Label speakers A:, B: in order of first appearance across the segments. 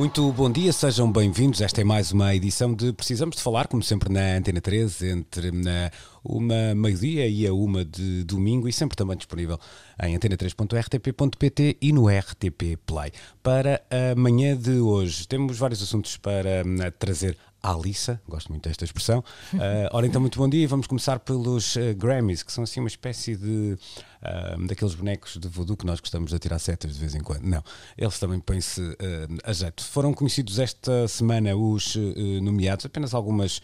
A: Muito bom dia, sejam bem-vindos. Esta é mais uma edição de Precisamos de Falar, como sempre na Antena 13, entre na uma meio-dia e a uma de domingo e sempre também disponível em antena3.rtp.pt e no RTP Play. Para a manhã de hoje, temos vários assuntos para hum, trazer Alissa, gosto muito desta expressão. Uh, ora então, muito bom dia. Vamos começar pelos uh, Grammys, que são assim uma espécie de uh, daqueles bonecos de voodoo que nós gostamos de tirar setas de vez em quando. Não, eles também põem-se a jeito. Foram conhecidos esta semana os nomeados, apenas algumas.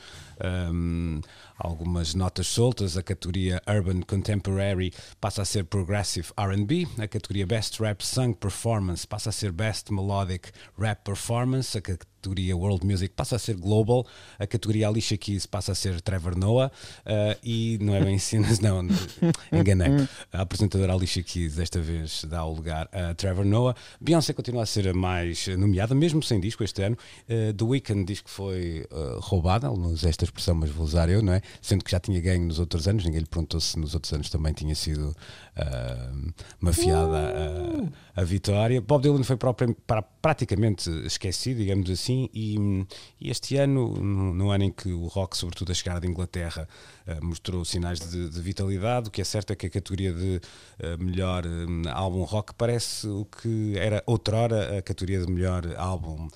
A: Um, algumas notas soltas. A categoria Urban Contemporary passa a ser Progressive RB, a categoria Best Rap Song Performance passa a ser Best Melodic Rap Performance, a categoria World Music passa a ser Global, a categoria Alicia Keys passa a ser Trevor Noah uh, e não é bem assim, não, enganei. A apresentadora Alicia Keys desta vez dá o lugar a Trevor Noah. Beyoncé continua a ser a mais nomeada, mesmo sem disco este ano. Uh, The Weeknd diz que foi uh, roubada, ele não usa esta expressão, mas vou usar eu, não é? Sendo que já tinha ganho nos outros anos, ninguém lhe perguntou se nos outros anos também tinha sido uh, mafiada a, a, vitória. Bob Dylan foi próprio, para, praticamente esquecido, digamos assim, e, e este ano, no, no, ano em que o rock, sobretudo a chegada de Inglaterra, uh, mostrou sinais de, de, vitalidade, o que é certo é que a categoria de uh, melhor álbum rock parece o que era outrora a categoria de melhor álbum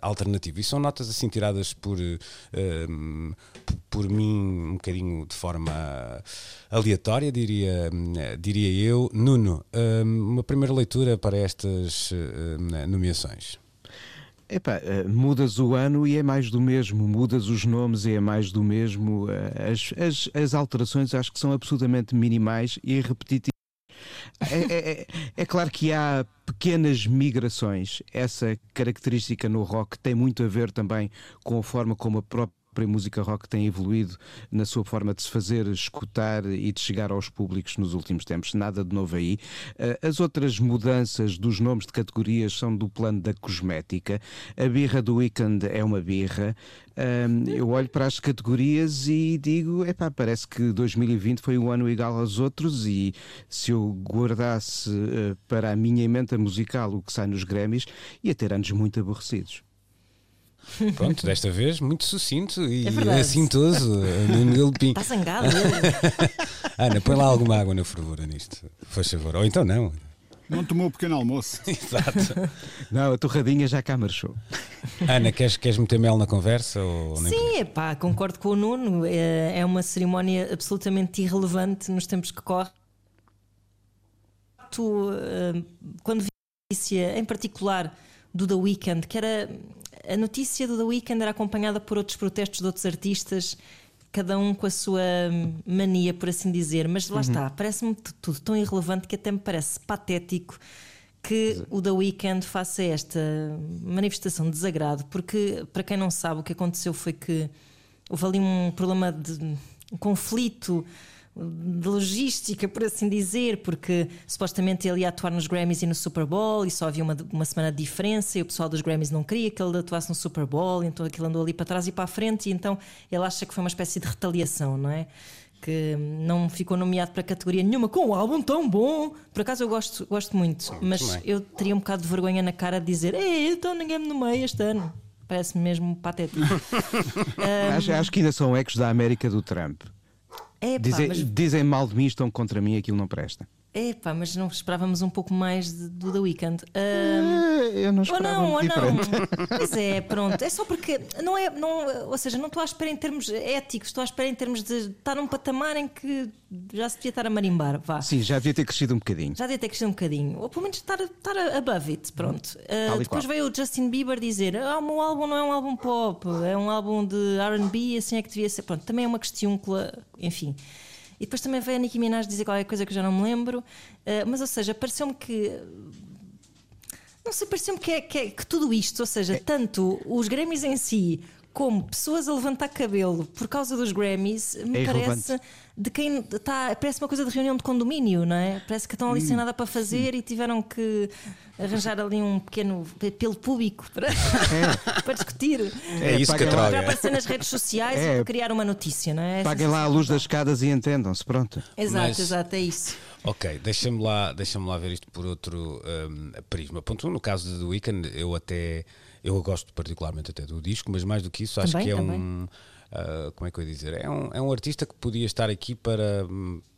A: alternativo. E são notas assim tiradas por, por mim um bocadinho de forma aleatória, diria, diria eu. Nuno, uma primeira leitura para estas nomeações.
B: Epá, eh, mudas o ano e é mais do mesmo, mudas os nomes e é mais do mesmo. Eh, as, as, as alterações acho que são absolutamente minimais e repetitivas. É, é, é, é, claro que há pequenas migrações. Essa característica no rock tem muito a ver também com a forma como a própria própria música rock tem evoluído na sua forma de se fazer escutar e de chegar aos públicos nos últimos tempos. Nada de novo aí. Eh, as outras mudanças dos nomes de categorias são do plano da cosmética. A birra do Weekend é uma birra. Eu olho para as categorias e digo: epá, parece que 2020 foi um ano igual aos outros. E se eu guardasse eh, para a minha emenda musical o que sai nos Grammys, ia ter anos muito aborrecidos.
A: Pronto, desta vez muito sucinto e é assintoso. No
C: Está zangado.
A: Ana, põe lá alguma água na fervura nisto, faz favor. Ou então não.
D: Não tomou o pequeno almoço.
A: Exato.
B: Não, a torradinha já cá marchou.
A: Ana, queres, queres meter mel na conversa? Ou
C: Sim, pá, concordo com o Nuno. É, é uma cerimónia absolutamente irrelevante nos tempos que correm. Tu, eh, quando vi a notícia, em particular do The Weeknd, que era a notícia do The Weeknd era acompanhada por outros protestos de outros artistas, cada um com a sua mania, por assim dizer. Mas lá uhum. está, parece-me tudo tão irrelevante que até me parece patético que o The Weeknd faça esta manifestação de desagrado, porque para quem não sabe, o que aconteceu foi que houve ali um problema de um conflito de logística, por assim dizer, porque supostamente ele ia atuar nos Grammys e no Super Bowl e só havia uma, uma semana de diferença e o pessoal dos Grammys não queria que ele atuasse no Super Bowl, então aquilo andou ali para trás e para a frente e então ele acha que foi uma espécie de retaliação, não é? Que não ficou nomeado para categoria nenhuma com um álbum tão bom. Por acaso eu gosto, gosto muito, mas eu teria um bocado de vergonha na cara de dizer: Ei, então ninguém me nomeia este ano. Parece-me mesmo patético.
B: um... acho, acho que ainda são ecos da América do Trump. Dizem,
C: mas...
B: dizem mal de mim, estão contra mim, aquilo não presta.
C: Epá, mas não esperávamos um pouco mais de, do The Weeknd.
B: Um, eu não esperava ou não, ou diferente.
C: não. Pois é, pronto. É só porque não é, não, ou seja, não estou à espera em termos éticos, estou à espera em termos de estar num patamar em que já se devia estar a marimbar. Vá.
B: Sim, já devia ter crescido um bocadinho.
C: Já devia ter crescido um bocadinho. Ou pelo menos estar, estar above it, pronto. Uh, depois veio o Justin Bieber dizer: ah, o meu álbum não é um álbum pop, é um álbum de RB, assim é que devia ser. Pronto, também é uma questão, enfim. E depois também veio a Nicki Minaj dizer qualquer coisa que eu já não me lembro. Uh, mas, ou seja, pareceu-me que Não sei, parece-me que, é, que, é, que tudo isto, ou seja, tanto os Grammys em si como pessoas a levantar cabelo por causa dos Grammys, me
B: É
C: parece
B: irrelevante.
C: de quem está. Parece uma coisa de reunião de condomínio, não é? Parece que estão ali
B: Hum.
C: sem nada para fazer e tiveram que arranjar ali um pequeno apelo público para, para discutir.
A: É isso que
B: lá.
C: Para aparecer nas redes sociais
B: É.
C: e para criar uma notícia, não é?
B: Paguem lá a luz das escadas e entendam-se, pronto.
C: Exato,
A: Mas-
C: exato, é isso.
A: Ok, deixa-me lá, deixa lá ver isto por outro um, prisma. Ponto um, no caso de The Weeknd, eu até eu gosto particularmente até do disco, mas mais do que isso, acho
C: Também,
A: que é
C: também.
A: um uh, como é que eu ia dizer? É um, é um artista que podia estar aqui para,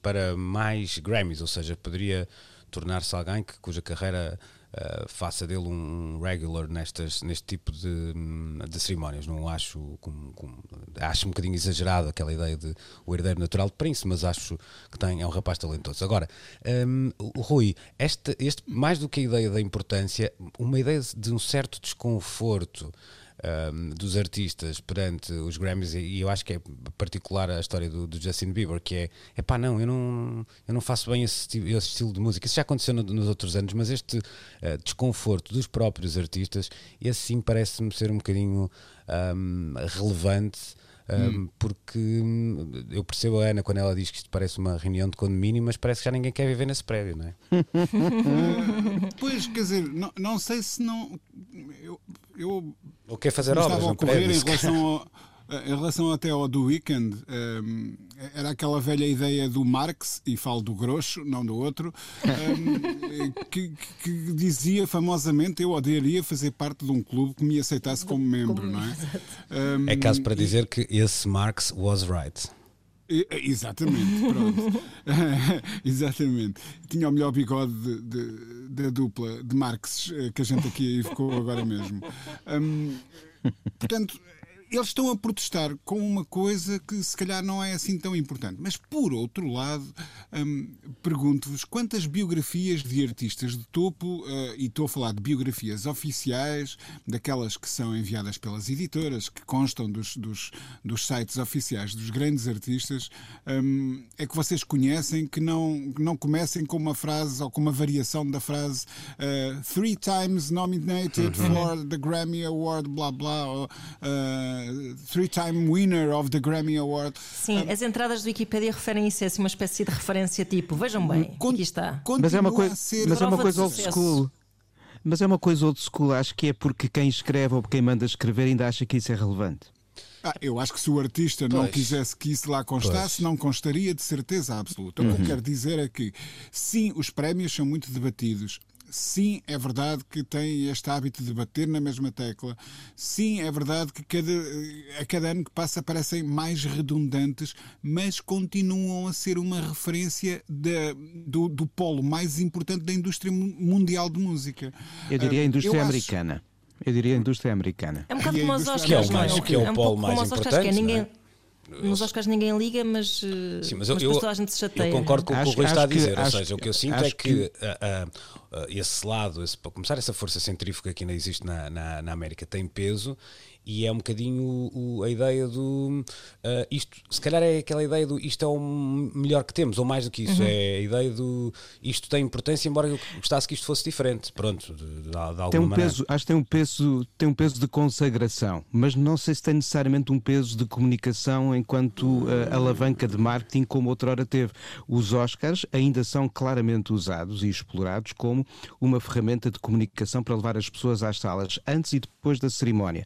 A: para mais Grammys, ou seja, poderia tornar-se alguém que, cuja carreira uh, faça dele um regular nestas, neste tipo de, de cerimónias. Não acho como, como- acho um bocadinho exagerado aquela ideia de o herdeiro natural de Prince, mas acho que tem, é um rapaz talentoso. Agora, um, Rui, este, este, mais do que a ideia da importância, uma ideia de um certo desconforto um, dos artistas perante os Grammys e eu acho que é particular a história do, do Justin Bieber que é, é pá não, eu não eu não faço bem esse, esse estilo de música, isso já aconteceu no- nos outros anos mas este uh, desconforto dos próprios artistas, esse sim parece-me ser um bocadinho um, relevante um, porque hum, eu percebo a Ana quando ela diz que isto parece uma reunião de condomínio mas parece que já ninguém quer viver nesse prédio, não é?
D: Pois, quer dizer, não, não sei se não. Eu, eu
A: Ou quer fazer obras
D: estava a
A: no
D: ocorrer
A: prédio
D: em relação, ao, em relação até ao do Weekend. hum, era aquela velha ideia do Marx, e falo do grosso, não do outro, hum, que, que dizia famosamente: eu odiaria fazer parte de um clube que me aceitasse como membro, não é? Hum,
A: É caso para dizer que esse Marx was right.
D: E- Exatamente, pronto. Exatamente. Tinha o melhor bigode de- de- da dupla de Marx eh, que a gente aqui evocou agora mesmo. Hum, portanto, eles estão a protestar com uma coisa que se calhar não é assim tão importante. Mas, por outro lado, hum, pergunto-vos quantas biografias de artistas de topo, eh, e estou a falar de biografias oficiais, daquelas que são enviadas pelas editoras, que constam dos, dos, dos sites oficiais dos grandes artistas, hum, é que vocês conhecem que não, não comecem com uma frase ou com uma variação da frase eh, three times nominated for the Grammy Award, blá blá, ou uh, three time winner of the Grammy Award.
C: Sim, as entradas do Wikipedia referem isso a assim, uma espécie de referência tipo, vejam bem,
D: Con-
C: aqui está.
B: Mas é uma coisa, mas é uma coisa old school. Mas é uma coisa old school, acho que é porque quem escreve ou quem manda escrever ainda acha que isso é relevante.
D: Ah, eu acho que se o artista não
A: Pois.
D: quisesse que isso lá constasse,
A: Pois.
D: não constaria de certeza absoluta. O que eu quero dizer é que, sim, os prémios são muito debatidos. Sim, é verdade que tem este hábito de bater na mesma tecla. Sim, é verdade que cada, a cada ano que passa parecem mais redundantes, mas continuam a ser uma referência da- do, do polo mais importante da indústria mu- mundial de música.
B: Eu diria a
D: Ah,
B: indústria
D: eu acho-
B: americana. Eu diria a indústria americana.
C: É um bocado como os Oscars,
A: Que é o
C: não
A: mais- que é o
C: um
A: polo mais
C: que é
A: importante, é?
C: ninguém. Nos Oscars ninguém liga, mas, eh,
A: Sim, mas
C: mas
A: eu,
C: depois
A: eu,
C: toda a gente se chateia.
A: eu concordo com o que o Rui está a
B: acho que-
A: dizer. ou seja, o que eu sinto é que ah, ah, ah, esse lado, esse, para começar, essa força centrífuga que ainda existe na, na, na América tem peso e é um bocadinho o- o- a ideia do ah, isto, se calhar é aquela ideia do isto é o melhor que temos, ou mais do que isso,
C: Uhum.
A: é a ideia do isto tem importância, embora eu gostasse que isto fosse diferente. Pronto, de, de, de alguma
B: Tem um
A: maneira.
B: peso, acho que tem um peso, tem um peso de consagração, mas não sei se tem necessariamente um peso de comunicação enquanto eh, alavanca de marketing como outrora teve. Os Oscars ainda são claramente usados e explorados como uma ferramenta de comunicação para levar as pessoas às salas antes e depois da cerimónia.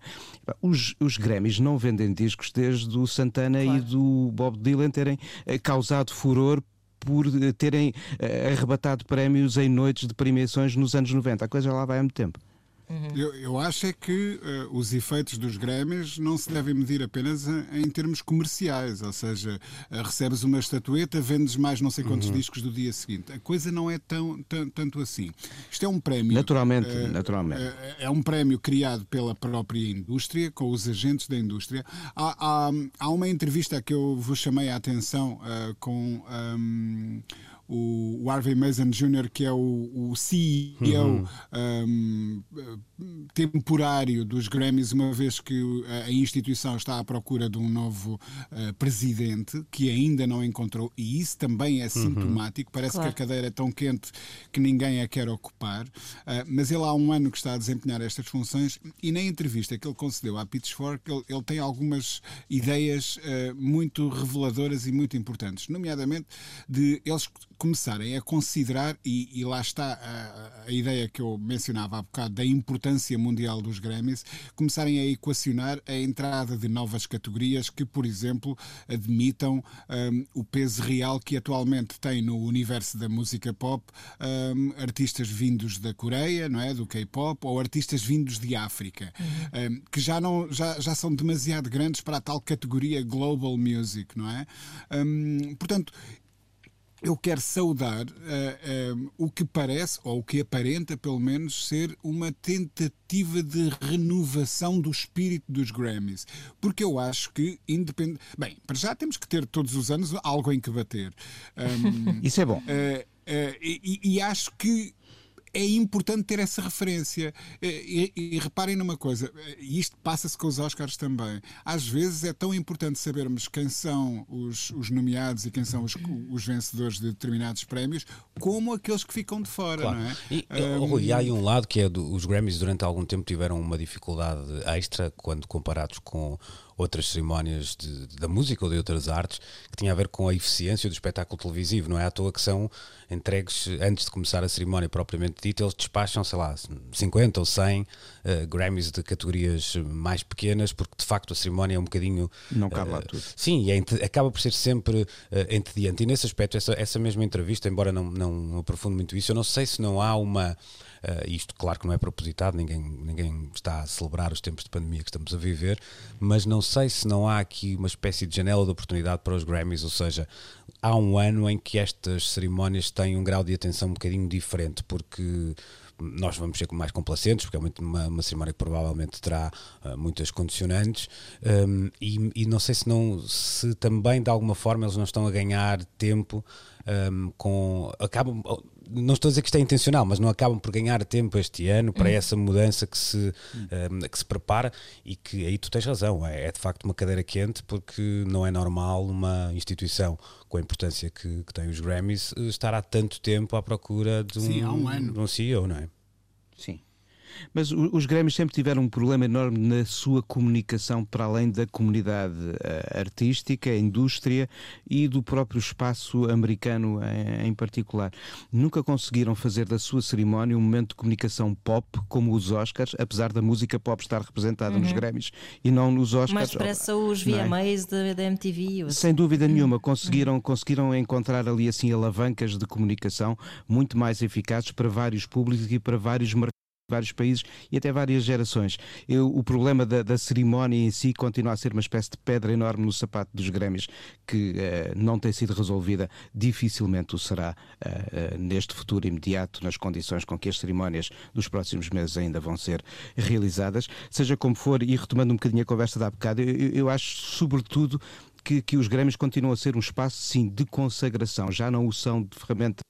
B: Os, os Grammys não vendem discos desde o Santana e do Bob Dylan terem eh, causado furor por eh, terem eh, arrebatado prémios em noites de premiações nos anos 90. A coisa lá vai há muito tempo.
D: Eu, eu acho é que eh, os efeitos dos Grammys não se devem medir apenas em, em termos comerciais, ou seja, eh, recebes uma estatueta, vendes mais não sei quantos discos do dia seguinte. A coisa não é tão, tão- tanto assim. Isto é um prémio.
B: Naturalmente,
D: eh,
B: naturalmente.
D: eh, é um prémio criado pela própria indústria, com os agentes da indústria. Há, há- há uma entrevista a que eu vos chamei a atenção com. ehm, o, o Harvey Mason Jr., que é o, o CEO uhum. um, temporário dos Grammys, uma vez que a instituição está à procura de um novo uh, presidente, que ainda não encontrou, e isso também é uhum. sintomático. Parece claro. que a cadeira é tão quente que ninguém a quer ocupar. Uh, mas ele há um ano que está a desempenhar estas funções e na entrevista que ele concedeu à Pitchfork, ele, ele tem algumas ideias uh, muito reveladoras e muito importantes, nomeadamente de eles começarem a considerar, e, e lá está a, a, ideia que eu mencionava há bocado da importância mundial dos Grammys, começarem a equacionar a entrada de novas categorias que, por exemplo, admitam um, o peso real que atualmente tem no universo da música pop um, artistas vindos da Coreia, não é, do K-pop, ou artistas vindos de África, uhum. um, que já não já, já são demasiado grandes para a tal categoria global music, não é? Hum, portanto, eu quero saudar uh, uh, o que parece, ou o que aparenta pelo menos, ser uma tentativa de renovação do espírito dos Grammys. Porque eu acho que, independente. Bem, para já temos que ter todos os anos algo em que bater.
B: Um, Isso é bom.
D: Uh, e, e acho que é importante ter essa referência. E, e, e reparem numa coisa, e isto passa-se com os Oscars também. Às vezes é tão importante sabermos quem são os, os nomeados e quem são os, os, vencedores de determinados prémios, como aqueles que ficam de fora, claro. não é?
A: E, um, e há aí um lado que é do, os Grammys durante algum tempo tiveram uma dificuldade extra quando comparados com outras cerimónias de, da música ou de outras artes que tinha a ver com a eficiência do espetáculo televisivo. Não é à toa que são entregues antes de começar a cerimónia propriamente dita, eles despacham, sei lá, 50 ou 100 uh, Grammys de categorias mais pequenas, porque de facto a cerimónia é um bocadinho.
B: Não cabe uh, lá tudo.
A: Sim, e é, acaba por ser sempre uh, entediante. E nesse aspecto, essa, essa mesma entrevista, embora não, não aprofunde muito isso, eu não sei se não há uma. Uh, isto, claro que não é propositado, ninguém, ninguém está a celebrar os tempos de pandemia que estamos a viver, mas não sei se não há aqui uma espécie de janela de oportunidade para os Grammys, ou seja, há um ano em que estas cerimónias têm um grau de atenção um bocadinho diferente, porque nós vamos ser mais complacentes, porque é muito uma, uma cerimónia que provavelmente terá uh, muitas condicionantes, um, e, e, não sei se, não, se também de alguma forma eles não estão a ganhar tempo um, com. acabam não estou a dizer que isto é intencional, mas não acabam por ganhar tempo este ano para hum. essa mudança que se, um, que se prepara e que aí tu tens razão, é, é, de facto uma cadeira quente porque não é normal uma instituição com a importância que, que tem os Grammys estar há tanto tempo à procura de um,
D: Sim, um, ano.
A: De um CEO, não é?
B: Sim. Mas os Grêmios sempre tiveram um problema enorme na sua comunicação para além da comunidade uh, artística, indústria e do próprio espaço americano em, em, particular. Nunca conseguiram fazer da sua cerimónia um momento de comunicação pop como os Oscars, apesar da música pop estar representada uhum. nos Grêmios e não nos Oscars. Mais
C: depressa os VMAs é? da, MTV.
B: Assim. Sem dúvida nenhuma, conseguiram, uhum. conseguiram encontrar ali assim alavancas de comunicação muito mais eficazes para vários públicos e para vários mercados vários países e até várias gerações. Eu, o problema da, da, cerimónia em si continua a ser uma espécie de pedra enorme no sapato dos Grêmios que uh, não tem sido resolvida, dificilmente o será uh, uh, neste futuro imediato, nas condições com que as cerimónias dos próximos meses ainda vão ser realizadas. Seja como for, e retomando um bocadinho a conversa da bocado, eu, eu acho sobretudo que, que, os Grêmios continuam a ser um espaço, sim, de consagração, já não o são de ferramenta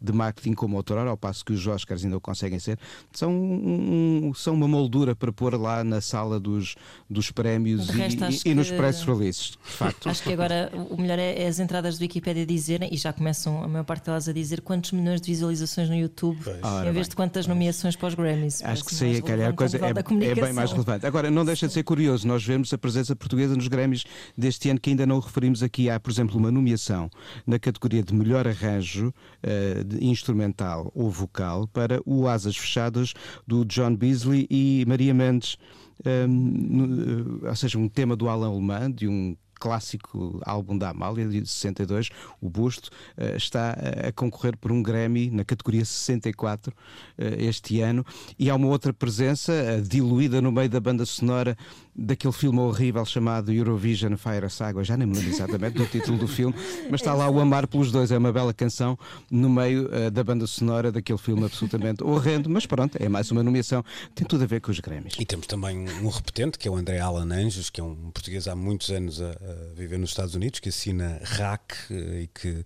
B: de marketing como outrora, ao passo que os Oscars ainda o conseguem ser, são, um, são uma moldura para pôr lá na sala dos, dos prémios e, e, e, nos press releases, de facto.
C: Acho que agora o melhor é, é as entradas do Wikipedia dizerem, e já começam a maior parte delas a dizer quantos milhões de visualizações no YouTube, Ora, em vez bem, de quantas nomeações para os Grammys.
B: Acho que sim, calhar a coisa é, é bem mais relevante. Agora, não deixa de ser curioso, nós vemos a presença portuguesa nos Grammys deste ano que ainda não referimos aqui. Há, por exemplo, uma nomeação na categoria de melhor arranjo uh, instrumental ou vocal para o Asas Fechadas do John Beasley e Maria Mendes, um, ou seja, um tema do Alan Alemã, de um clássico álbum da Amália de 62, o Busto, uh, está a concorrer por um Grammy na categoria 64 uh, eh, este ano. E há uma outra presença, diluída no meio da banda sonora daquele filme horrível chamado Eurovision Fire Saga, já nem me lembro exatamente do título do filme, mas está lá o Amar pelos Dois, é uma bela canção no meio uh, da banda sonora daquele filme absolutamente horrendo, mas pronto, é mais uma nomeação, tem tudo a ver com os Grêmios.
A: E temos também um repetente, que é o André Alan Anjos, que é um português há muitos anos a, a viver nos Estados Unidos, que assina RAC e que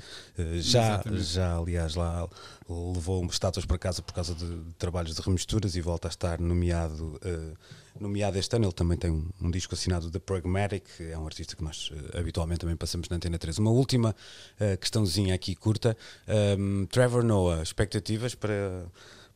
A: já, já aliás, lá levou estátuas para casa por causa de, de trabalhos de remisturas e volta a estar nomeado, nomeado este ano. Ele também tem um, um, disco assinado da Pragmatic, é um artista que nós habitualmente também passamos na Antena 3. Uma última questãozinha aqui curta. Um, Trevor Noah, expectativas para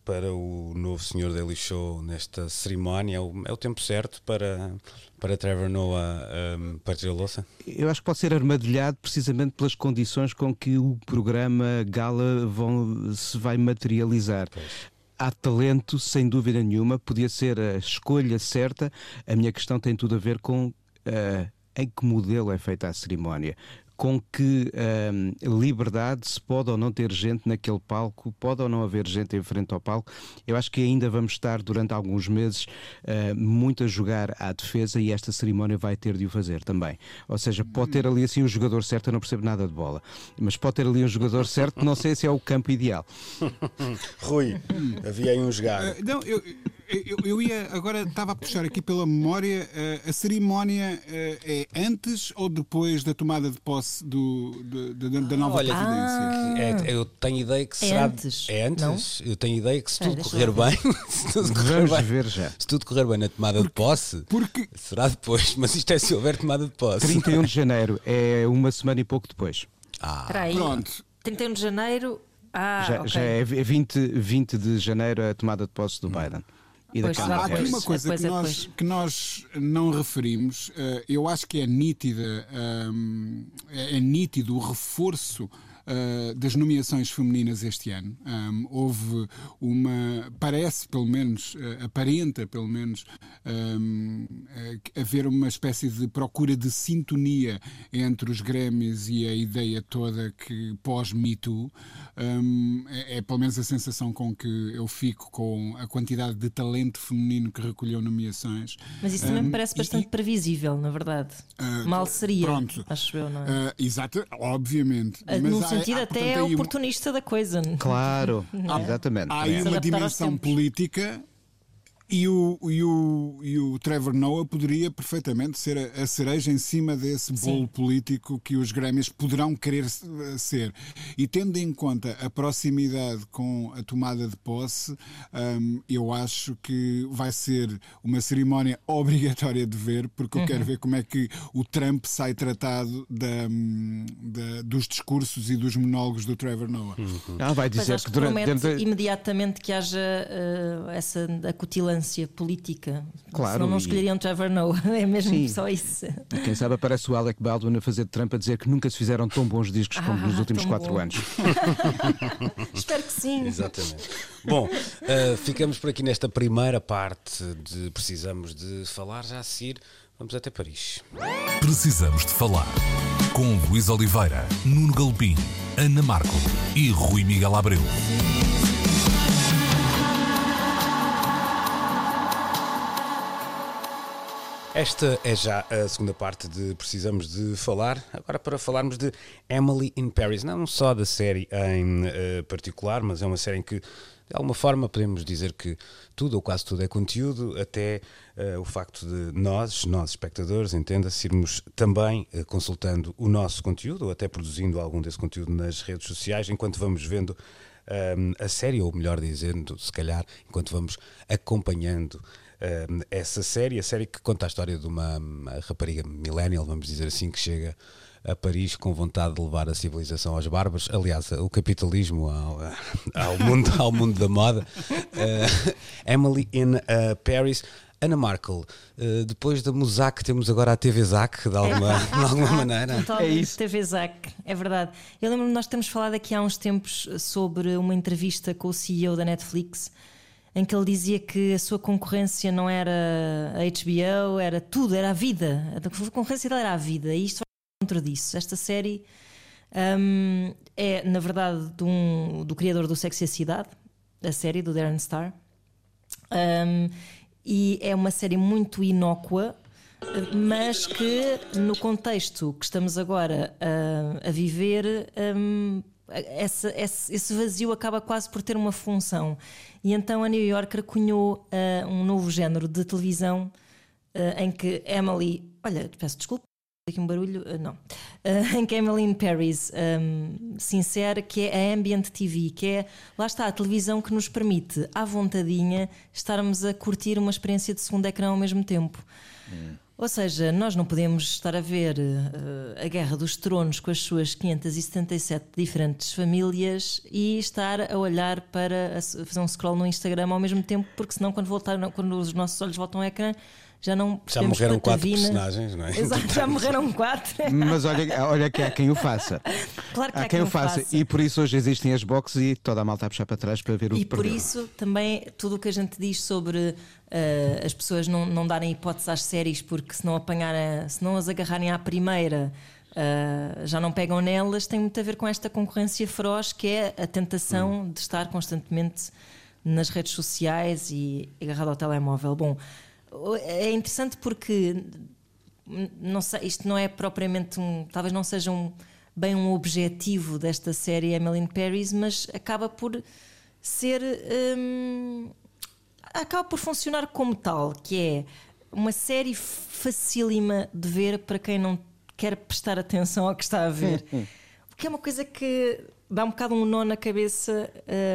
A: para o novo senhor Daily Show nesta cerimónia? É o, é o tempo certo para, para Trevor Noah um, partir a louça?
B: Eu acho que pode ser armadilhado precisamente pelas condições com que o programa Gala vão, se vai materializar. Pois há talento, sem dúvida nenhuma, podia ser a escolha certa. A minha questão tem tudo a ver com uh, em que modelo é feita a cerimónia com que um, liberdade se pode ou não ter gente naquele palco, pode ou não haver gente em frente ao palco. Eu acho que ainda vamos estar durante alguns meses uh, muito a jogar à defesa e esta cerimónia vai ter de o fazer também. Ou seja, pode ter ali assim um jogador certo, eu não percebo nada de bola, mas pode ter ali um jogador certo, não sei se é o campo ideal.
A: Rui, havia aí um jogar.
D: Uh, não, eu eu, eu, ia agora estava a puxar aqui pela memória uh, a cerimónia uh, é antes ou depois da tomada de posse do, do, do da nova Olha, presidência?
A: É, eu tenho ideia que
C: é será antes.
A: É antes. Não? Eu tenho ideia que se tudo correr bem, se
B: tudo correr bem, ver já.
A: se tudo correr bem na tomada porque, de posse, porque... será depois. Mas isto é se houver tomada de posse.
B: 31 de janeiro é uma semana e pouco depois.
C: Ah, pronto. 31 de janeiro. Ah,
B: já,
C: okay.
B: já é 20, 20 de janeiro a tomada de posse do Biden
D: e da Há aqui uma coisa que nós, que nós não referimos, uh, eu acho que é nítida, um, é, é nítido o reforço uh, das nomeações femininas este ano. Um, houve uma, parece pelo menos, uh, aparenta pelo menos, um, uh, haver uma espécie de procura de sintonia entre os Grêmios e a ideia toda que pós-Me Too. Um, é, é pelo menos a sensação com que eu fico com a quantidade de talento feminino que recolheu nomeações.
C: Mas isso também me parece bastante e, previsível, na verdade. Mal seria, pronto. acho eu, não é?
D: exato, obviamente. Mas
C: sentido há, até é oportunista uma... da coisa.
B: Claro, é? exatamente.
D: Há aí uma dimensão política e o, e, o, e o Trevor Noah poderia perfeitamente ser a, a cereja em cima desse bolo Sim. político que os Grêmios poderão querer ser. E tendo em conta a proximidade com a tomada de posse, um, eu acho que vai ser uma cerimónia obrigatória de ver, porque eu uhum. quero ver como é que o Trump sai tratado da, da, dos discursos e dos monólogos do Trevor Noah.
B: Uhum. Ah, vai dizer
C: que durante. Dentro... imediatamente que haja uh, essa acutilância política. Claro. Senão não escolheriam Trevor Noah, é mesmo Sim. só isso.
B: E quem sabe aparece o Alec Baldwin a fazer de Trump a dizer que nunca se fizeram tão bons discos como ah, nos últimos quatro bom. anos.
C: Espero que sim.
A: Exatamente. Bom, uh, ficamos por aqui nesta primeira parte de Precisamos de Falar. Já a seguir, vamos até Paris.
E: Precisamos de Falar. Com Luís Oliveira, Nuno Galpim, Ana Marco e Rui Miguel Abreu.
A: Esta é já a segunda parte de Precisamos de Falar. Agora para falarmos de Emily in Paris. Não só da série em uh, particular, mas é uma série em que, de alguma forma, podemos dizer que tudo ou quase tudo é conteúdo, até uh, o facto de nós, nós espectadores, entenda-se, irmos também uh, consultando o nosso conteúdo ou até produzindo algum desse conteúdo nas redes sociais, enquanto vamos vendo a série, ou melhor dizendo, se calhar, enquanto vamos acompanhando uh, essa série, a série que conta a história de uma, uma rapariga millennial, vamos dizer assim, que chega a Paris com vontade de levar a civilização aos bárbaros, aliás, o capitalismo ao, ao, mundo, ao mundo da moda. Uh, Emily in uh, Paris. Ana Markle, uh, depois da Musac temos agora a TV Zac, de alguma, de alguma maneira.
C: Totalmente, é isso. TV Zac, é verdade. Eu lembro-me, nós temos falado aqui há uns tempos sobre uma entrevista com o CEO da Netflix, em que ele dizia que a sua concorrência não era a HBO, era tudo, era a vida. A concorrência dele era a vida. E isto vai contra disso. Esta série um, é, na verdade, um, do criador do Sexy a Cidade, a série do Darren Star. Um, e é uma série muito inócua, mas que no contexto que estamos agora a, a viver um, essa, esse, vazio acaba quase por ter uma função. E então a New Yorker cunhou uh, um novo género de televisão uh, em que Emily, olha, peço desculpa, aqui um barulho, uh, não. Em que a Emmeline Paris um, se insere, que é a Ambient TV, que é, lá está, a televisão que nos permite, à vontadinha, estarmos a curtir uma experiência de segundo ecrã ao mesmo tempo. Hum. Ou seja, nós não podemos estar a ver uh, a Guerra dos Tronos com as suas 577 diferentes famílias e estar a olhar para a fazer um scroll no Instagram ao mesmo tempo, porque senão, quando, voltar, quando os nossos olhos voltam ao ecrã, já não
A: Já morreram quatro personagens, não é?
C: Exato, já morreram quatro.
B: Mas olha, olha que há quem o faça.
C: Claro que há, há quem, quem o faça. faça.
B: E por isso hoje existem as boxes e toda a malta a puxar para trás para ver o
C: E
B: por
C: programa. isso também tudo o que a gente diz sobre uh, as pessoas não, não darem hipótese às séries porque se não, apanharem, se não as agarrarem à primeira. Uh, já não pegam nelas, tem muito a ver com esta concorrência feroz que é a tentação hum. de estar constantemente nas redes sociais e agarrado ao telemóvel. Bom, é interessante porque não sei, isto não é propriamente um. Talvez não seja um, bem um objetivo desta série Emily Paris, mas acaba por ser. Hum, acaba por funcionar como tal, que é uma série facílima de ver para quem não quer prestar atenção ao que está a ver. Hum, hum. que é uma coisa que dá um bocado um nó na cabeça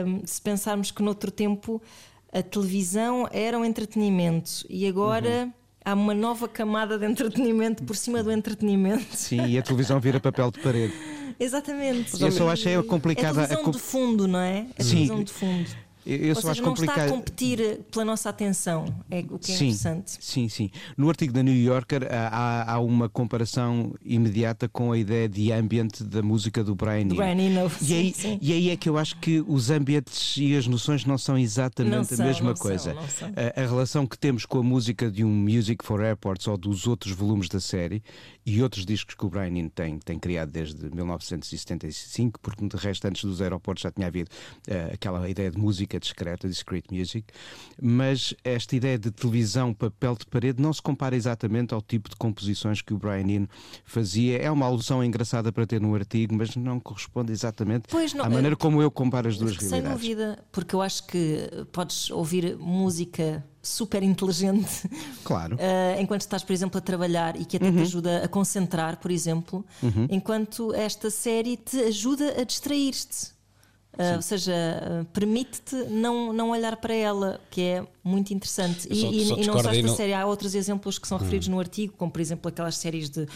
C: um, se pensarmos que noutro tempo a televisão era um entretenimento e agora. Uhum. Há uma nova camada de entretenimento por cima do entretenimento.
B: Sim, e a televisão vira papel de parede.
C: Exatamente.
B: Eu só achei complicada.
C: É televisão a... de fundo, não é? É televisão
B: Sim.
C: de fundo.
B: Eu Ou
C: seja, não
B: complicado.
C: está a competir pela nossa atenção, é o que é
B: sim,
C: interessante.
B: Sim, sim. No artigo da New Yorker há, há, uma comparação imediata com a ideia de ambiente da música do Brian Eno.
C: Brian Eno,
B: e, aí,
C: sim.
B: e aí é que eu acho que os ambientes e as noções não são exatamente
C: não
B: a
C: são,
B: mesma
C: não
B: coisa.
C: São, são.
B: A, a, relação que temos com a música de um Music for Airports ou dos outros volumes da série e outros discos que o Brian Eno tem, tem criado desde 1975, porque de resto antes dos aeroportos já tinha havido uh, aquela ideia de música discreta, discrete music, mas esta ideia de televisão, papel de parede, não se compara exatamente ao tipo de composições que o Brian Eno fazia. É uma alusão engraçada para ter no artigo, mas não corresponde exatamente
C: não,
B: à maneira como eu comparo as duas
C: sem
B: realidades.
C: Sem dúvida, porque eu acho que podes ouvir música super inteligente.
B: Claro.
C: Uh, enquanto estás, por exemplo, a trabalhar e que até uhum. te ajuda a concentrar, por exemplo, uhum. enquanto esta série te ajuda a distrair-te. Uh, ou seja, uh, permite-te não, não olhar para ela, que é muito interessante. E,
A: só,
C: e,
A: só
C: e não só esta
A: não...
C: série, há outros exemplos que são referidos hum. no artigo, como por exemplo aquelas séries de.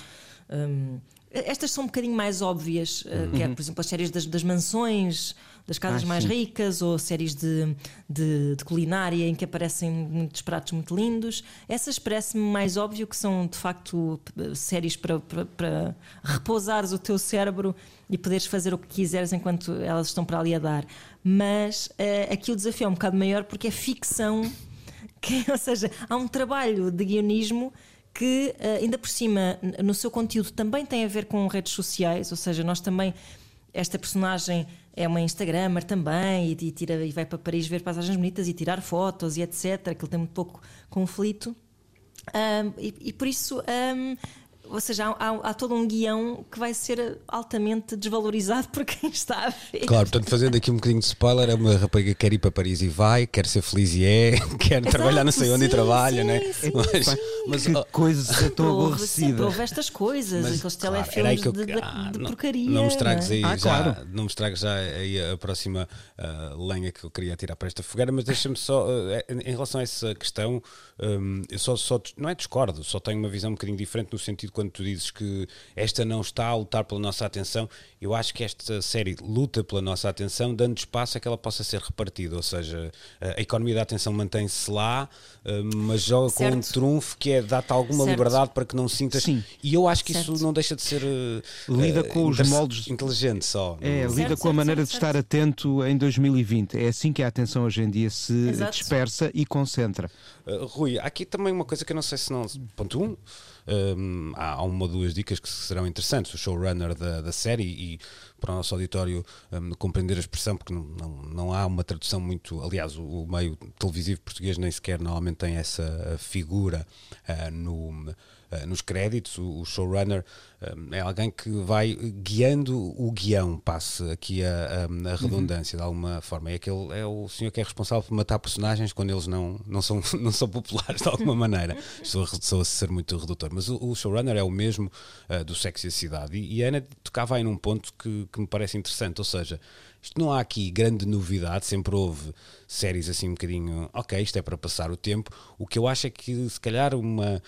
C: Um, estas são um bocadinho mais óbvias, uh, que é, por exemplo, as séries das, das mansões das casas ah, mais sim. ricas ou séries de, de, de, culinária em que aparecem muitos pratos muito lindos. Essas parece-me mais óbvio que são de facto séries para, para, para repousares o teu cérebro e poderes fazer o que quiseres enquanto elas estão para ali a dar. Mas uh, aqui o desafio é um bocado maior porque é ficção, que, ou seja, há um trabalho de guionismo que, uh, ainda por cima, no seu conteúdo também tem a ver com redes sociais, ou seja, nós também. Esta personagem é uma Instagrammer também e, tira, e vai para Paris ver paisagens bonitas e tirar fotos e etc. Que ele tem muito pouco conflito. Um, e, e, por isso um, ou seja, há, há, há, todo um guião que vai ser altamente desvalorizado por quem está a ver.
A: Claro, portanto, fazendo aqui um bocadinho de spoiler, é uma rapariga que quer ir para Paris e vai, quer ser feliz e é, quer
C: Exato,
A: trabalhar não sei onde
C: sim,
A: e trabalha,
C: sim,
A: né?
C: Sim,
A: mas,
C: sim.
A: mas
B: que coisa tão aborrecida.
C: Houve estas coisas,
A: mas,
C: aqueles
A: claro,
C: telefilmes
A: eu,
C: de, de,
A: ah,
C: de
A: não,
C: porcaria.
A: Não me estragues aí,
B: Ah,
A: já,
B: claro.
A: não me estragues já aí a próxima uh, lenha que eu queria tirar para esta fogueira, mas deixa-me só, uh, em relação a essa questão, um, eu só, só, não é discordo, só tenho uma visão um bocadinho diferente no sentido quando tu dizes que esta não está a lutar pela nossa atenção. Eu acho que esta série luta pela nossa atenção, dando espaço a que ela possa ser repartida, ou seja, a economia da atenção mantém-se lá, mas joga
C: certo.
A: com um trunfo que é dar-te alguma
C: certo.
A: liberdade para que não sintas.
B: Sim.
A: E eu acho que
C: Certo.
A: isso não deixa de ser
B: Lida
A: uh,
B: com os moldes-
A: inteligente só.
B: É,
A: Não-
B: lida
C: Certo,
B: com a
C: certo,
B: maneira
C: certo,
B: de estar atento em 2020. É assim que a atenção hoje em dia se
C: Exato.
B: dispersa e concentra.
A: Uh, Rui, há aqui também uma coisa que eu não sei se não. Ponto 1. Um, um, há uma ou duas dicas que serão interessantes. O showrunner da, da série e para o nosso auditório um, compreender a expressão, porque não, não, não há uma tradução muito. Aliás, o, o meio televisivo português nem sequer normalmente tem essa figura uh, no. Uh, nos créditos, o, o showrunner é alguém que vai guiando o guião, passe aqui a, a, a redundância uhum. de alguma forma. É, aquele, é o senhor que é responsável por matar personagens quando eles não, não, são, não são populares de alguma maneira. Estou, estou a ser muito redutor, mas o, o showrunner é o mesmo uh, do Sexo e a Cidade. E, e a Ana tocava aí num ponto que, que me parece interessante, ou seja, isto não há aqui grande novidade, sempre houve séries assim um bocadinho, ok, isto é para passar o tempo. O que eu acho é que se calhar uma,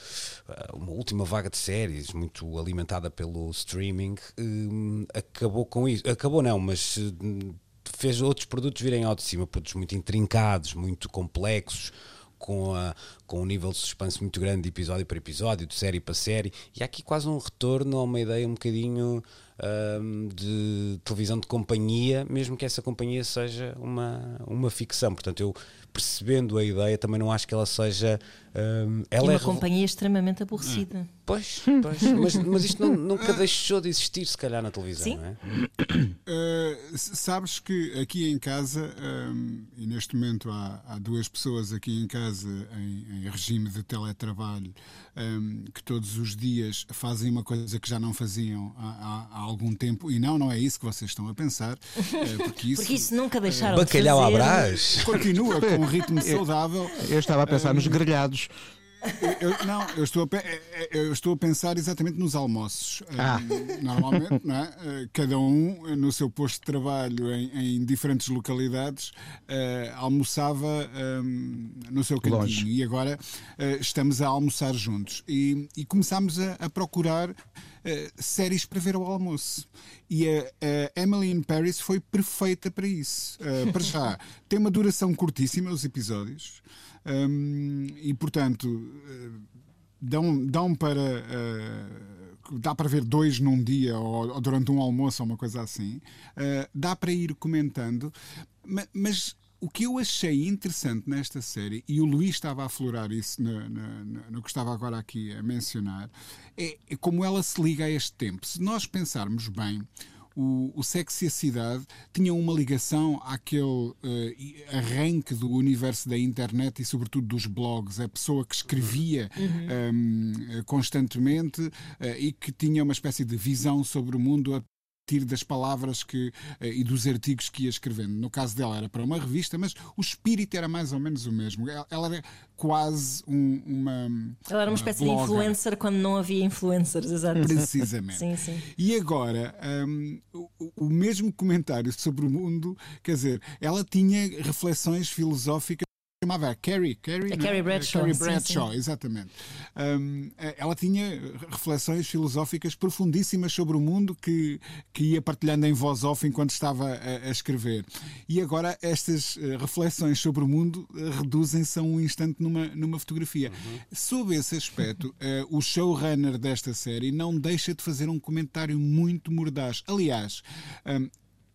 A: uma última vaga de séries, muito alimentada pelo streaming, um, acabou com isso. Acabou não, mas hum, fez outros produtos virem ao de cima, produtos muito intrincados, muito complexos, com, a, com um nível de suspense muito grande de episódio para episódio, de série para série, e há aqui quase um retorno a uma ideia um bocadinho um, de televisão de companhia, mesmo que essa companhia seja uma, uma ficção. Portanto, eu percebendo a ideia, também não acho que ela seja. Um, ela
C: e uma
A: é
C: companhia extremamente aborrecida. Hum.
A: Pois, pois mas, mas, isto não, nunca deixou de existir, se calhar, na televisão,
C: Sim?
A: não é?
D: Uh, sabes que aqui em casa, um, e neste momento há, há, duas pessoas aqui em casa em, em regime de teletrabalho um, que todos os dias fazem uma coisa que já não faziam há, há, há algum tempo, e não, não é isso que vocês estão a pensar, uh, porque isso,
C: porque isso nunca deixaram
A: Bacalhau
C: de fazer.
A: à brás.
D: Continua com ritmo saudável.
B: Eu estava a pensar nos grelhados.
D: Eu, não, eu estou, a, é, é, eu estou a pensar exatamente nos almoços. Ah. Normalmente, não é? Eh, cada um no seu posto de trabalho em, em diferentes localidades uh, almoçava um, no seu cantinho Longe. e agora estamos a almoçar juntos e, e começámos a, a procurar Uh, séries para ver ao almoço. E a, a, Emily in Paris foi perfeita para isso. Uh, para já, tem uma duração curtíssima os episódios. Um, e portanto, uh, dão, dão para. Uh, dá para ver dois num dia ou, ou, durante um almoço ou uma coisa assim. Uh, dá para ir comentando, mas, mas o que eu achei interessante nesta série, e o Luís estava a aflorar isso no, no, no que estava agora aqui a mencionar, é, é, como ela se liga a este tempo. Se nós pensarmos bem, o, o Sexo e a Cidade tinham uma ligação àquele uh, arranque do universo da internet e, sobretudo, dos blogs. A pessoa que escrevia uhum. um, ehm, constantemente uh, e que tinha uma espécie de visão sobre o mundo partir das palavras que, eh, e dos artigos que ia escrevendo. No caso dela era para uma revista, mas o espírito era mais ou menos o mesmo. Ela era quase um, uma.
C: Ela era uma, espécie de influencer quando não havia influencers, exato.
D: Precisamente.
C: sim, sim.
D: E agora, um, o, o mesmo comentário sobre o mundo, quer dizer, ela tinha reflexões filosóficas chamava Carrie, Carrie,
C: a Carrie Bradshaw,
D: Carrie Bradshaw
C: sim, sim.
D: exatamente. Um, ela tinha reflexões filosóficas profundíssimas sobre o mundo que, que ia partilhando em voz off enquanto estava a, a escrever. E agora estas eh, reflexões sobre o mundo eh, reduzem-se a um instante numa, numa fotografia. Uhum. Sob esse aspecto, uh, o showrunner desta série não deixa de fazer um comentário muito mordaz. Aliás, um,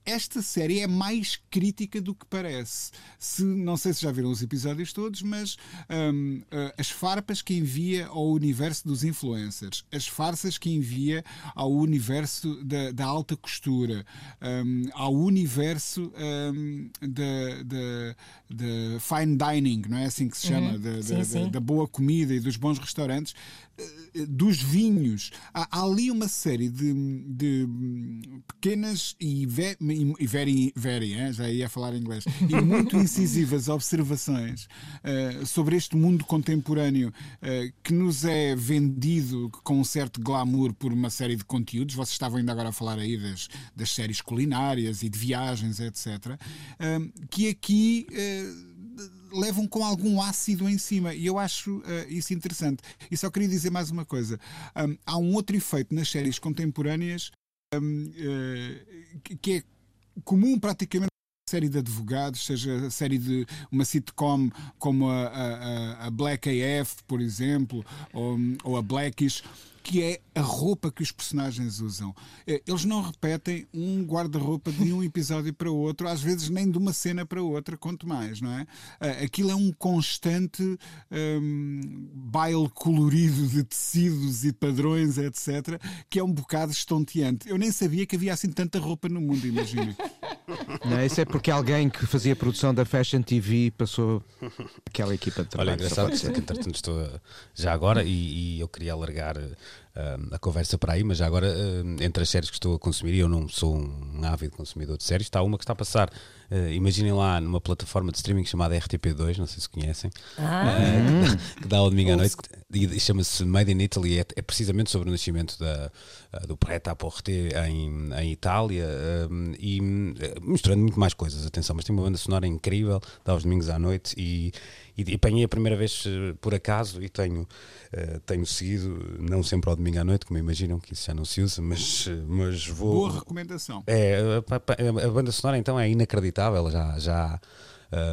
D: esta série é mais crítica do que parece. Se, não sei se já viram os episódios todos, mas um, uh, as farpas que envia ao universo dos influencers, as farsas que envia ao universo da, da alta costura, um, ao universo um, da, da, da, fine dining, não é assim que se chama? Uhum. Da, sim, sim. da, boa comida e dos bons restaurantes, dos vinhos. Há, há, ali uma série de, de pequenas e e very, very hein? já ia falar inglês, e muito incisivas observações uh, sobre este mundo contemporâneo uh, que nos é vendido com um certo glamour por uma série de conteúdos. Vocês estavam ainda agora a falar aí das, das séries culinárias e de viagens, etc. Uh, eh, que aqui levam com algum ácido em cima. E eu acho uh, isso interessante. E só queria dizer mais uma coisa: um, há um outro efeito nas séries contemporâneas um, uh, que é comum praticamente série de advogados, seja a série de uma sitcom como a, a, a Black AF, por exemplo, ou, ou a Blackish que é a roupa que os personagens usam. Eh, eles não repetem um guarda-roupa de um episódio para o outro, às vezes nem de uma cena para outra, quanto mais, não é? Eh, aquilo é um constante um, baile colorido de tecidos e padrões, etc., que é um bocado estonteante. Eu nem sabia que havia assim tanta roupa no mundo, imagina.
B: Não, isso é porque alguém que fazia produção da Fashion TV passou aquela equipa de trabalho.
A: Olha, engraçado que, entretanto estou já agora e, e eu queria alargar a conversa para aí, mas já agora ah, entre as séries que estou a consumir, e eu não sou um ávido consumidor de séries, está uma que está a passar. ah, imaginem lá numa plataforma de streaming chamada RTP2, não sei se conhecem,
C: Ah,
A: ah, que dá ao domingo à noite e e chama-se Made in Italy. É, é precisamente sobre o nascimento da, do prêt-à-porter em, em Itália e misturando muito mais coisas. Atenção, mas tem uma banda sonora incrível, dá aos domingos à noite e, e, apanhei a primeira vez eh, por acaso e tenho, eh, tenho seguido, não sempre ao domingo à noite, como imaginam, que isso já não se usa, mas, eh, mas vou.
D: Boa recomendação.
A: É, a, a- a banda sonora então é inacreditável, já já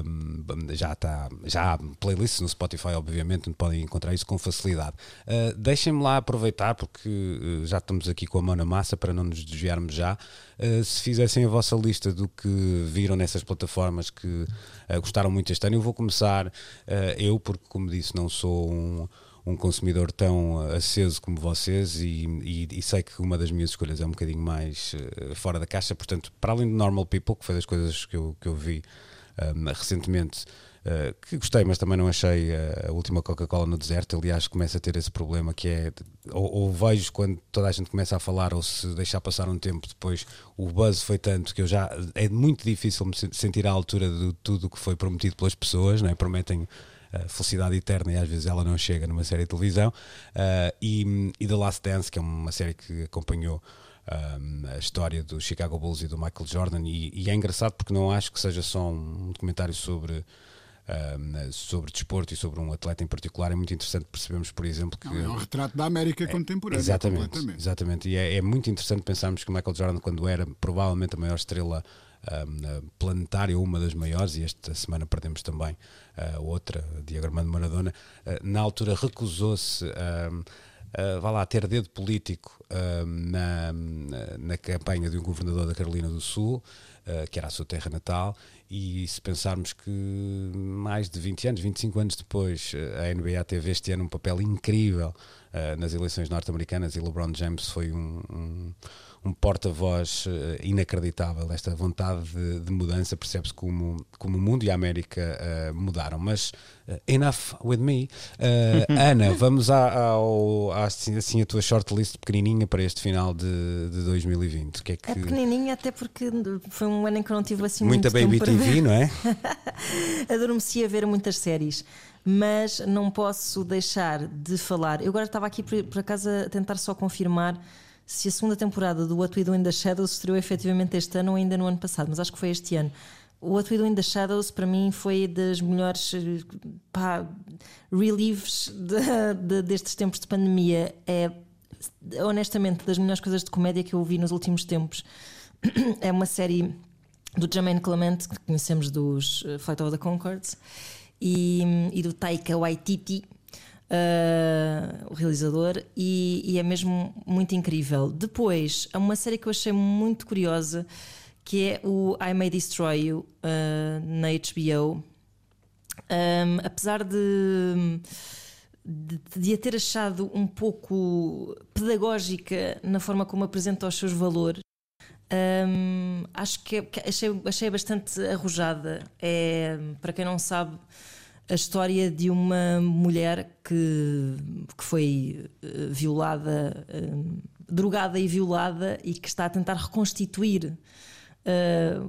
A: hum, já está já há playlists no Spotify obviamente onde podem encontrar isso com facilidade. Uh, Deixem-me lá aproveitar porque uh, já estamos aqui com a mão na massa para não nos desviarmos já. Uh, se fizessem a vossa lista do que viram nessas plataformas que uh, gostaram muito este ano, eu vou começar uh, eu porque como disse não sou um um consumidor tão aceso como vocês e, e- e sei que uma das minhas escolhas é um bocadinho mais eh, fora da caixa, portanto, para além de Normal People, que foi das coisas que eu, que eu vi ahm, recentemente, eh, que gostei, mas também não achei eh, a última Coca-Cola no deserto, aliás, começa a ter esse problema que é, ou, ou vejo quando toda a gente começa a falar, ou se deixar passar um tempo depois, o buzz foi tanto que eu já, é muito difícil me sen- sentir à altura de tudo o que foi prometido pelas pessoas, não é? prometem uh, felicidade eterna e às vezes ela não chega numa série de televisão. Uh, e, e The Last Dance, que é uma série que acompanhou um, a história do Chicago Bulls e do Michael Jordan, e, e é engraçado porque não acho que seja só um documentário sobre. um, sobre desporto e sobre um atleta em particular, é muito interessante percebermos, por exemplo, que
D: Não, é um retrato da América contemporânea.
A: Exatamente, exatamente. E é, é muito interessante pensarmos que o Michael Jordan, quando era provavelmente a maior estrela ahm, planetária, uma das maiores, e esta semana perdemos também ah, outra, Diego Armando Maradona, ah, na altura recusou-se ahm, a, vá lá, ter dedo político ahm, na, na- campanha de um governador da Carolina do Sul, ah, que era a sua terra natal, e se pensarmos que mais de 20 anos, 25 anos depois, a NBA teve este ano um papel incrível nas eleições norte-americanas e LeBron James foi um, um, um porta-voz eh, inacreditável. Esta vontade de, de mudança percebe-se como, como o mundo e a América eh, mudaram. Mas eh, enough with me. Eh, Ana, vamos à, ao, à, assim, assim, a tua shortlist pequenininha para este final de, de 2020. O que é que.
C: é pequenininha, até porque foi um ano em que eu não tive assim
A: Muita
C: muito
A: Baby
C: tempo para ver.
A: TV, não é?
C: adormeci a ver muitas séries, mas não posso deixar de falar. Eu agora estava aqui por, por acaso a tentar só confirmar se a segunda temporada do What We Do in the Shadows estreou efetivamente este ano ou ainda no ano passado, mas acho que foi este ano. O What We Do in the Shadows para mim foi das melhores eh, pá, relieves de- de- destes tempos de pandemia. É honestamente das melhores coisas de comédia que eu ouvi nos últimos tempos. É uma série do Jermaine Clement, que conhecemos dos eh, Flight of the Concords, e, e do Taika Waititi, eh, o realizador, e, e é mesmo muito incrível. Depois, há uma série que eu achei muito curiosa, que é o I May Destroy You, eh, na HBO. Um, apesar de, de, de a ter achado um pouco pedagógica na forma como apresenta os seus valores, um, acho que, que achei, achei bastante arrojada. É, para quem não sabe, a história de uma mulher que, que foi eh, violada, eh, drogada e violada e que está a tentar reconstituir eh,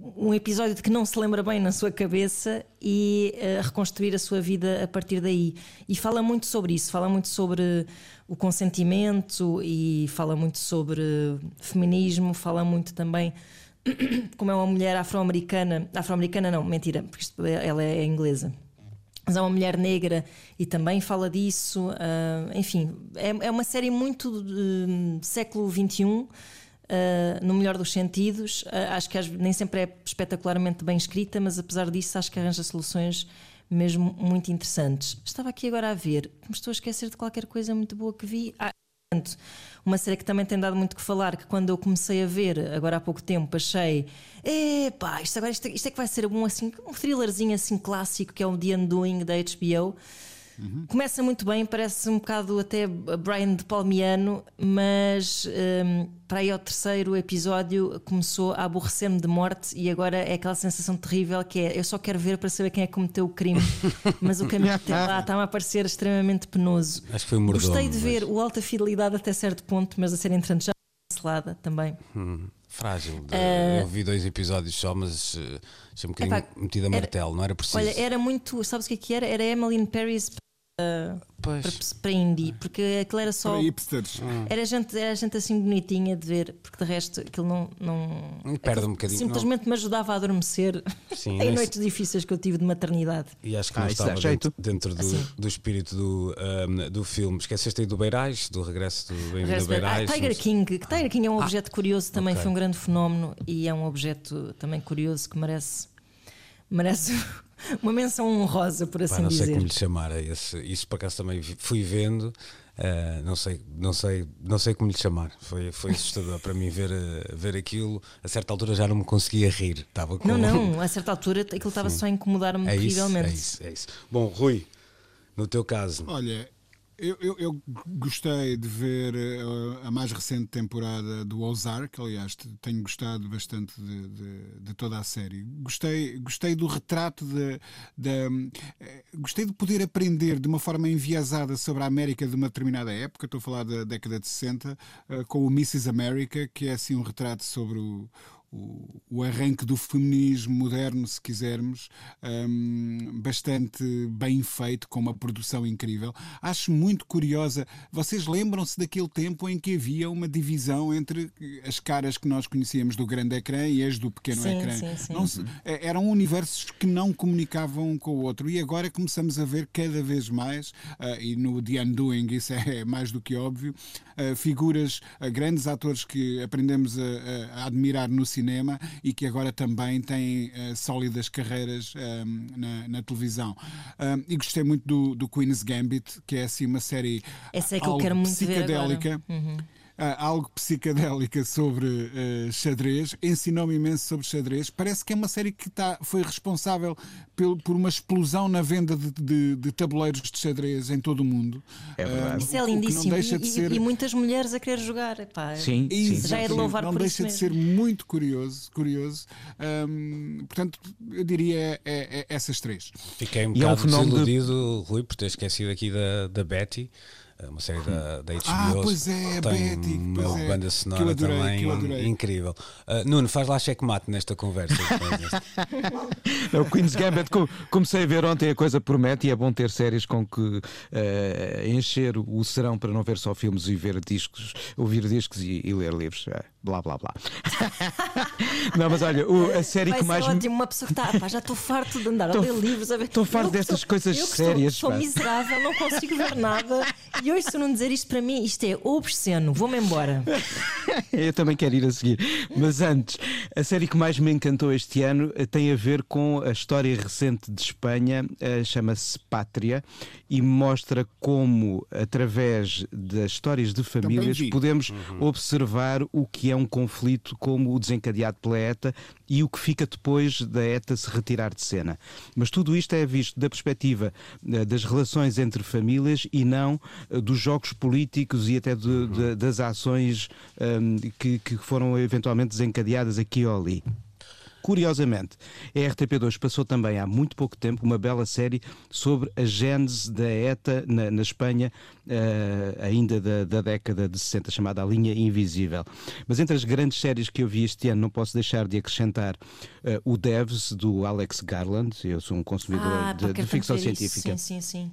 C: um episódio de que não se lembra bem na sua cabeça e eh, reconstruir a sua vida a partir daí. E fala muito sobre isso, fala muito sobre o consentimento e fala muito sobre feminismo, fala muito também como é uma mulher afro-americana, afro-americana não, mentira, porque ela é inglesa. Mas é uma mulher negra e também fala disso. ah, enfim, é, é uma série muito de século XXI, ah, no melhor dos sentidos. Ah, acho que nem sempre é espetacularmente bem escrita, mas apesar disso, acho que arranja soluções mesmo muito interessantes. Estava aqui agora a ver, me estou a esquecer de qualquer coisa muito boa que vi. Ah, Portanto, uma série que também tem dado muito que falar, que quando eu comecei a ver, agora há pouco tempo, achei, epá, isto agora isto, isto é que vai ser um, assim, um thrillerzinho assim clássico, que é o The Undoing da HBO.
D: Uhum.
C: Começa muito bem, parece um bocado até Brian de Palmiano, mas um, para aí ao terceiro episódio começou a aborrecer-me de morte e agora é aquela sensação terrível que é eu só quero ver para saber quem é que cometeu o crime, mas o caminho até lá está-me a parecer extremamente penoso.
A: Acho que foi um mordomo,
C: Gostei de
A: mas-
C: ver o Alta Fidelidade até certo ponto, mas a ser entrante já cancelada também.
A: Hum, frágil.
C: Eh,
A: Eu vi dois episódios só, mas uh, achei um bocadinho
C: Epá,
A: metido a
C: era-
A: martelo, não era preciso.
C: Olha, era muito, sabes o que é que era? Era Emmeline Paris. Para, para indie, porque aquilo era só.
D: Para hipsters.
C: Era gente, era gente assim bonitinha de ver, porque de resto aquilo não. não
A: Perde
C: aquilo
A: um bocadinho,
C: Simplesmente me ajudava a adormecer
A: Sim,
C: em noites difíceis que eu tive de maternidade.
A: E acho que
B: Ah,
A: não estava
B: jeito.
A: dentro, dentro do,
C: Assim.
A: do espírito do, ahm, do filme. Esqueceste aí do Beirais, do regresso do Bem-vindo a
C: Resto- ah,
A: Beirais.
C: Tiger
A: mas-
C: King. Tiger King é um objeto curioso, também
A: ok.
C: foi um grande fenómeno e é um objeto também curioso que merece, merece uma menção honrosa, por
A: Pá,
C: assim
A: não sei
C: dizer.
A: como lhe chamar a esse. Isso por acaso também fui vendo. ah, não, sei, não, sei, não sei como lhe chamar. Foi, foi assustador para mim ver, ah, ver aquilo. A certa altura já não me conseguia rir. Estava com...
C: Não, não, a certa altura aquilo estava só a incomodar-me
A: É isso,
C: terrivelmente.
A: é isso, é isso. Bom, Rui, no teu caso.
D: Olha, eu, eu, eu gostei de ver eh, a mais recente temporada do Ozark, aliás, te- tenho gostado bastante de, de- de toda a série. Gostei, gostei do retrato de, de- eh, gostei de poder aprender de uma forma enviesada sobre a América de uma determinada época, estou a falar da década de 60, eh, com o Mrs. America, que é assim um retrato sobre o, o, o arranque do feminismo moderno, se quisermos, hum, bastante bem feito, com uma produção incrível. Acho muito curiosa. Vocês lembram-se daquele tempo em que havia uma divisão entre as caras que nós conhecíamos do grande ecrã e as do pequeno
C: Sim,
D: ecrã?
C: sim, sim.
D: Não se- eh, eram universos que não comunicavam um com o outro e agora começamos a ver cada vez mais, ah, e no The Undoing isso é mais do que óbvio, ah, figuras, ah, grandes atores que aprendemos a- a admirar no cinema e que agora também têm ah, sólidas carreiras ah, na, na televisão. Ah, e gostei muito do, do Queen's Gambit, que é assim uma série
C: Essa é que eu quero muito ver agora.
D: psicadélica. Algo psicadélica sobre ah, xadrez, ensinou-me imenso sobre xadrez. Parece que é uma série que tá, foi responsável pelo- por uma explosão na venda de, de- de tabuleiros de xadrez em todo o mundo.
B: É verdade.
D: Ah,
C: Isso é
D: não
C: lindíssimo.
D: deixa
C: E,
D: de
C: e-
D: ser-
C: e muitas mulheres a querer jogar. Epá,
B: Sim, sim.
C: Já é de louvar
D: não
C: por
D: deixa
C: isso
D: de ser muito curioso, curioso. Hum, portanto, eu diria é- é- essas três.
A: Fiquei um
B: E é um
A: bocado
B: fenómeno de-
A: desiludido, Rui, por ter esquecido aqui da, da Betty, uma série da, da HBO.
D: Ah, pois é,
A: tem
D: Betty,
A: uma
D: pois é,
A: banda sonora
D: adorei,
A: também incrível. Ah, Nuno, faz lá checkmate nesta conversa.
B: É o Queen's Gambit co- comecei a ver ontem, a coisa promete e é bom ter séries com que eh, encher o serão para não ver só filmes e ver discos, ouvir discos e, e ler livros. Eh, blá blá blá. não, mas olha, o- a série
C: Vai
B: que mais
C: ótimo, uma pessoa que está, pá, já estou farto de andar
B: Tô-
C: a ler livros, a ver.
B: tô farto destas coisas
C: eu
B: sérias,
C: sou miserável, não consigo ver nada. E hoje, se eu não dizer isto para mim, isto é obsceno. Vou-me embora.
B: Eu também quero ir a seguir. Mas antes, a série que mais me encantou este ano eh, tem a ver com a história recente de Espanha, eh, chama-se Pátria, e mostra como, através das histórias de famílias, podemos observar o que é um conflito como o desencadeado pela ETA e o que fica depois da ETA se retirar de cena. Mas tudo isto é visto da perspectiva eh, das relações entre famílias e não eh, dos jogos políticos e até de- de- das ações ehm, que, que foram eventualmente desencadeadas aqui ou ali. Curiosamente, a RTP2 passou também há muito pouco tempo uma bela série sobre a gênese da ETA na, na Espanha, eh, ainda da, da década de 60, chamada A Linha Invisível. Mas entre as grandes séries que eu vi este ano, não posso deixar de acrescentar eh, o Devs, do Alex Garland. Eu sou um consumidor
C: Ah,
B: de, de
C: quero
B: ficção científica.
C: Sim, sim, sim.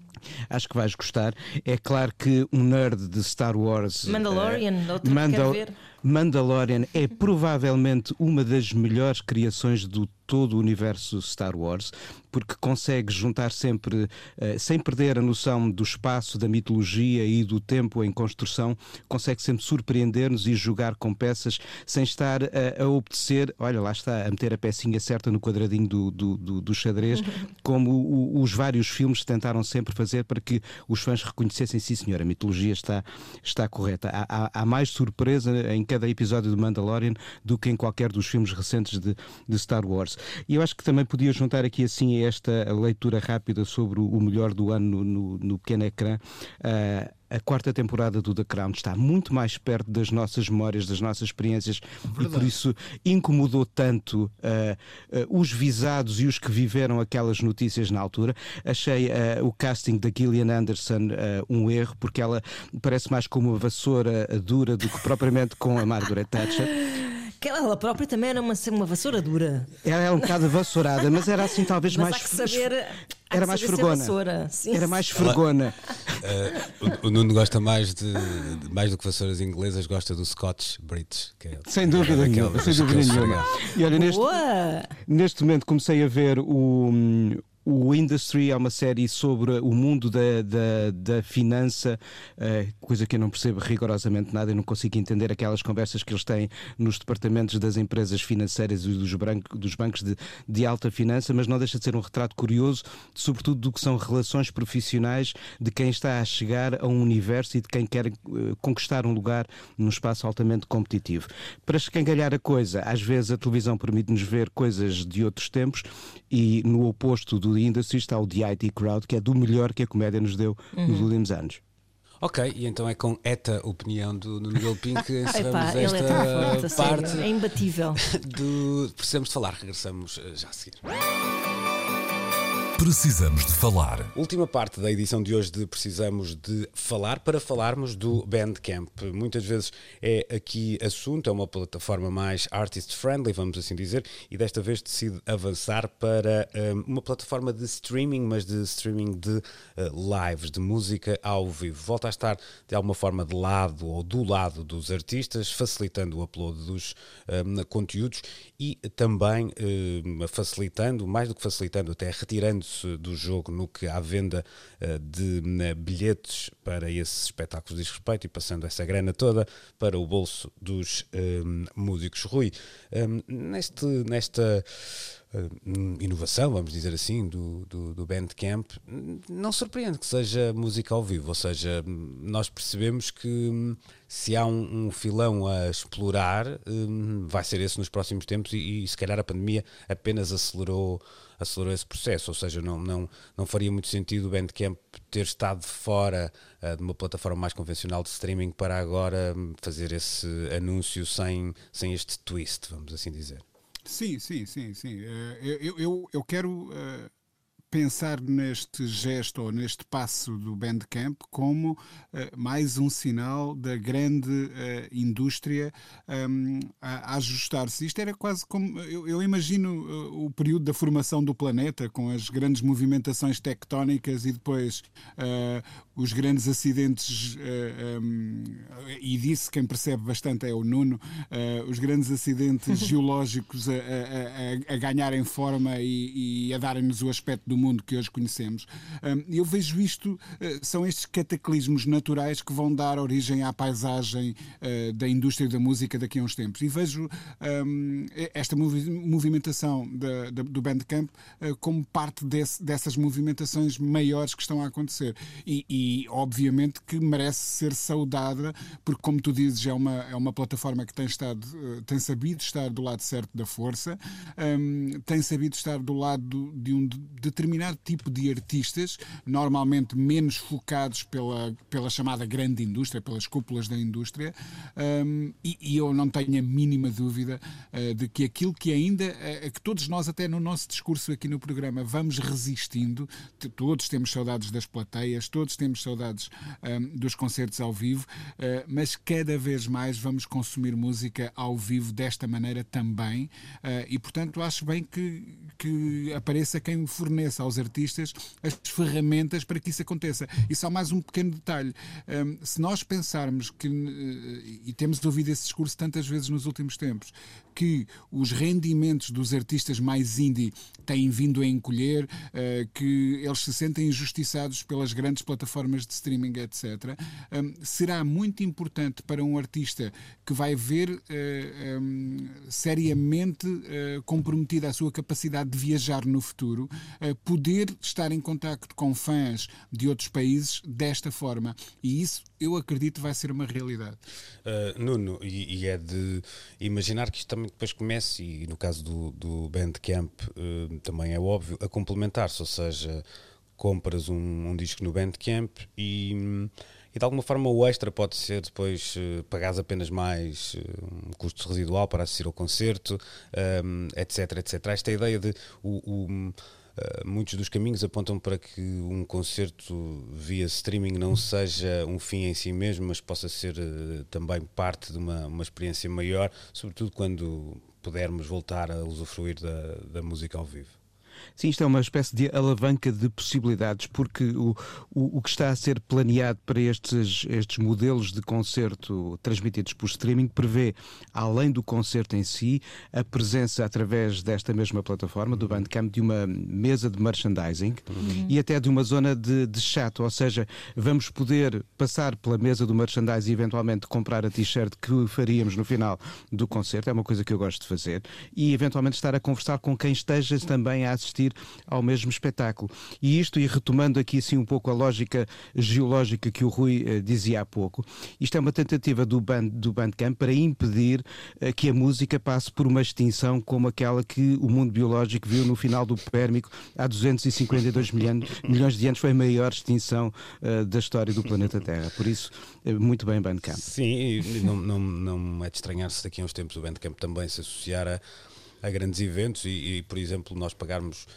B: Acho que vais gostar. É claro que um nerd de Star Wars.
C: Mandalorian,
B: eh,
C: outra que quero ver.
B: Mandalorian é provavelmente uma das melhores criações do todo o universo Star Wars, porque consegue juntar sempre, eh, sem perder a noção do espaço, da mitologia e do tempo em construção, consegue sempre surpreender-nos e jogar com peças sem estar a, a obedecer, olha, lá está, a meter a pecinha certa no quadradinho do, do, do, do xadrez, como o- os vários filmes tentaram sempre fazer para que os fãs reconhecessem, sim senhor, a mitologia está, está correta. Há, há- há mais surpresa em cada episódio de Mandalorian do que em qualquer dos filmes recentes de, de Star Wars. E eu acho que também podia juntar aqui assim esta leitura rápida sobre o melhor do ano no, no, no pequeno ecrã. Uh, a quarta temporada do The Crown está muito mais perto das nossas memórias, das nossas experiências Verdade. e por isso incomodou tanto uh, uh, os visados e os que viveram aquelas notícias na altura. Achei uh, o casting da Gillian Anderson um erro porque ela parece mais como uma vassoura dura do que propriamente com a Margaret Thatcher.
C: Que ela própria também era uma, uma vassoura dura.
B: Ela era um bocado vassourada, mas era assim talvez
C: mas
B: mais.
C: Há que saber,
B: era mais fregona. Era mais fregona.
A: Uh, o, o, Nuno gosta mais de, de, mais do que vassouras inglesas, gosta do Scotch British. É,
B: sem dúvida é nenhuma. Sem dúvida nenhuma. E olha, neste, neste momento comecei a ver o o Industry é uma série sobre o mundo da, da, da finança, uh, coisa que eu não percebo rigorosamente nada, eu não consigo entender aquelas conversas que eles têm nos departamentos das empresas financeiras e dos, branco, dos bancos de, de, alta finança, mas não deixa de ser um retrato curioso, sobretudo do que são relações profissionais de quem está a chegar a um universo e de quem quer uh, conquistar um lugar num espaço altamente competitivo. Para escangalhar a coisa, às vezes a televisão permite-nos ver coisas de outros tempos e no oposto do ainda se está o The IT Crowd, que é do melhor que a comédia nos deu uhum. nos últimos anos.
A: Ok, e então é com esta opinião do Nuno Galpin que encerramos esta é forte, parte.
C: É imbatível.
A: Do Precisamos de Falar. Regressamos eh, já a seguir.
E: Precisamos de falar.
A: Última parte da edição de hoje de Precisamos de Falar para falarmos do Bandcamp. Muitas vezes é aqui assunto, é uma plataforma mais artist-friendly, vamos assim dizer, e desta vez decide avançar para um, uma plataforma de streaming, mas de streaming de uh, lives, de música ao vivo. Volta a estar de alguma forma de lado ou do lado dos artistas, facilitando o upload dos um, conteúdos e também um, facilitando, mais do que facilitando, até retirando do jogo no que à venda uh, de uh, bilhetes para esses espetáculos diz respeito e passando essa grana toda para o bolso dos um, músicos. Rui, um, neste, nesta uh, inovação, vamos dizer assim, do, do, do Bandcamp, não surpreende que seja música ao vivo, ou seja, nós percebemos que hum, se há um, um filão a explorar, um, vai ser esse nos próximos tempos e, e se calhar a pandemia apenas acelerou acelerou esse processo, ou seja, não, não, não faria muito sentido o Bandcamp ter estado fora uh, de uma plataforma mais convencional de streaming para agora hum, fazer esse anúncio sem, sem este twist, vamos assim dizer.
D: Sim, sim, sim, sim. Uh, eu, eu, eu quero uh, pensar neste gesto ou neste passo do Bandcamp como uh, mais um sinal da grande uh, indústria um, a, a ajustar-se. Isto era quase como. Eu, eu imagino uh, o período da formação do planeta, com as grandes movimentações tectónicas e depois os grandes acidentes, um, e disse quem percebe bastante é o Nuno, os grandes acidentes geológicos a, a, a, ganharem forma e, e a darem-nos o aspecto do mundo mundo que hoje conhecemos. Eu vejo isto, eh, são estes cataclismos naturais que vão dar origem à paisagem eh, da indústria da música daqui a uns tempos. E vejo esta movimentação do Bandcamp eh, como parte dessas movimentações maiores que estão a acontecer. E, e, obviamente que merece ser saudada, porque, como tu dizes, é uma, é uma plataforma que tem, estado, tem sabido estar do lado certo da força, tem sabido estar do lado de um determinado determinado tipo de artistas, normalmente menos focados pela, pela chamada grande indústria, pelas cúpulas da indústria, um, e, e, eu não tenho a mínima dúvida uh, de que aquilo que ainda, uh, que todos nós, até no nosso discurso aqui no programa, vamos resistindo, todos temos saudades das plateias, todos temos saudades um, dos concertos ao vivo, uh, mas cada vez mais vamos consumir música ao vivo desta maneira também, e portanto acho bem que, que apareça quem forneça aos artistas as ferramentas para que isso aconteça. E só mais um pequeno detalhe: um, se nós pensarmos que, eh, e temos ouvido esse discurso tantas vezes nos últimos tempos, que os rendimentos dos artistas mais indie têm vindo a encolher, uh, que eles se sentem injustiçados pelas grandes plataformas de streaming, etc., um, será muito importante para um artista que vai ver uh, um, seriamente uh, comprometida a sua capacidade de viajar no futuro poder estar em contacto com fãs de outros países desta forma. E isso, eu acredito, vai ser uma realidade.
A: Uh, Nuno, e, e, é de imaginar que isto também depois comece, e no caso do, do Bandcamp uh, também é óbvio, a complementar-se, ou seja, compras um, um disco no Bandcamp e e de alguma forma o extra pode ser depois uh, pagares apenas mais uh, um custo residual para assistir ao concerto, um, etc, etc. Esta ideia de o, o, uh, muitos dos caminhos apontam para que um concerto via streaming não seja um fim em si mesmo, mas possa ser uh, também parte de uma, uma experiência maior, sobretudo quando pudermos voltar a usufruir da, da música ao vivo.
B: Sim, isto é uma espécie de alavanca de possibilidades, porque o, o, o que está a ser planeado para estes, estes modelos de concerto transmitidos por streaming prevê, além do concerto em si, a presença através desta mesma plataforma, do Bandcamp, de uma mesa de merchandising uhum. e até de uma zona de, de chat, ou seja, vamos poder passar pela mesa do merchandising e eventualmente comprar a t-shirt que faríamos no final do concerto, é uma coisa que eu gosto de fazer, e eventualmente estar a conversar com quem esteja também a assistir assistir ao mesmo espetáculo. E isto, e retomando aqui assim um pouco a lógica geológica que o Rui uh, dizia há pouco, isto é uma tentativa do, band, do Bandcamp para impedir uh, que a música passe por uma extinção como aquela que o mundo biológico viu no final do Pérmico há 252 milhões, milhões de anos. Foi a maior extinção uh, da história do planeta Terra. Por isso, muito bem, Bandcamp.
A: Sim, não, não, não é de estranhar se daqui a uns tempos o Bandcamp também se associar a a grandes eventos e, e, por exemplo, nós pagarmos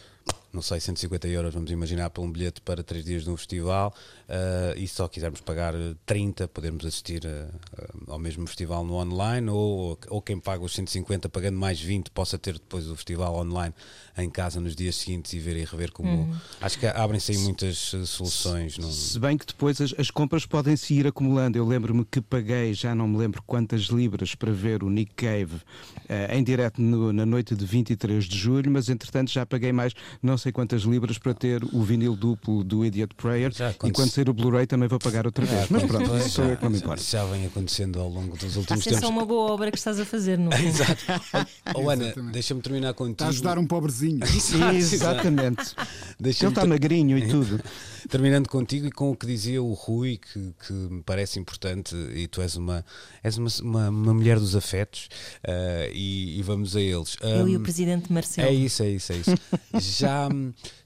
A: não sei, 150 euros, vamos imaginar, para um bilhete para três dias de um festival uh, e se só quisermos pagar 30, podemos assistir uh, ao mesmo festival no online ou, ou quem paga os 150 pagando mais 20 possa ter depois o festival online em casa nos dias seguintes e ver e rever como. Uhum. Acho que abrem-se aí muitas soluções.
B: Se, se bem que depois as, as compras podem se ir acumulando. Eu lembro-me que paguei, já não me lembro quantas libras para ver o Nick Cave uh, em direto no, na noite de 23 de julho, mas entretanto já paguei mais. Não não sei quantas libras para ter o vinil duplo do Idiot Prayer já, e quando sair o Blu-ray também vou pagar outra vez. Mas pronto, isso sou eu que não me importa.
A: Já vem acontecendo ao longo dos últimos
C: tempos.
A: Essa
C: é uma boa obra que estás a fazer, não é?
A: Exato. Oh, Ana, deixa-me terminar contigo. Está
D: a ajudar um pobrezinho.
B: Exatamente. Ele está magrinho e tudo.
A: Terminando contigo e com o que dizia o Rui, que, que me parece importante, e tu és uma, és uma, uma, uma mulher dos afetos, uh, e, e, vamos a eles.
C: Um, Eu e o Presidente Marcelo.
A: É isso, é isso, é isso. já,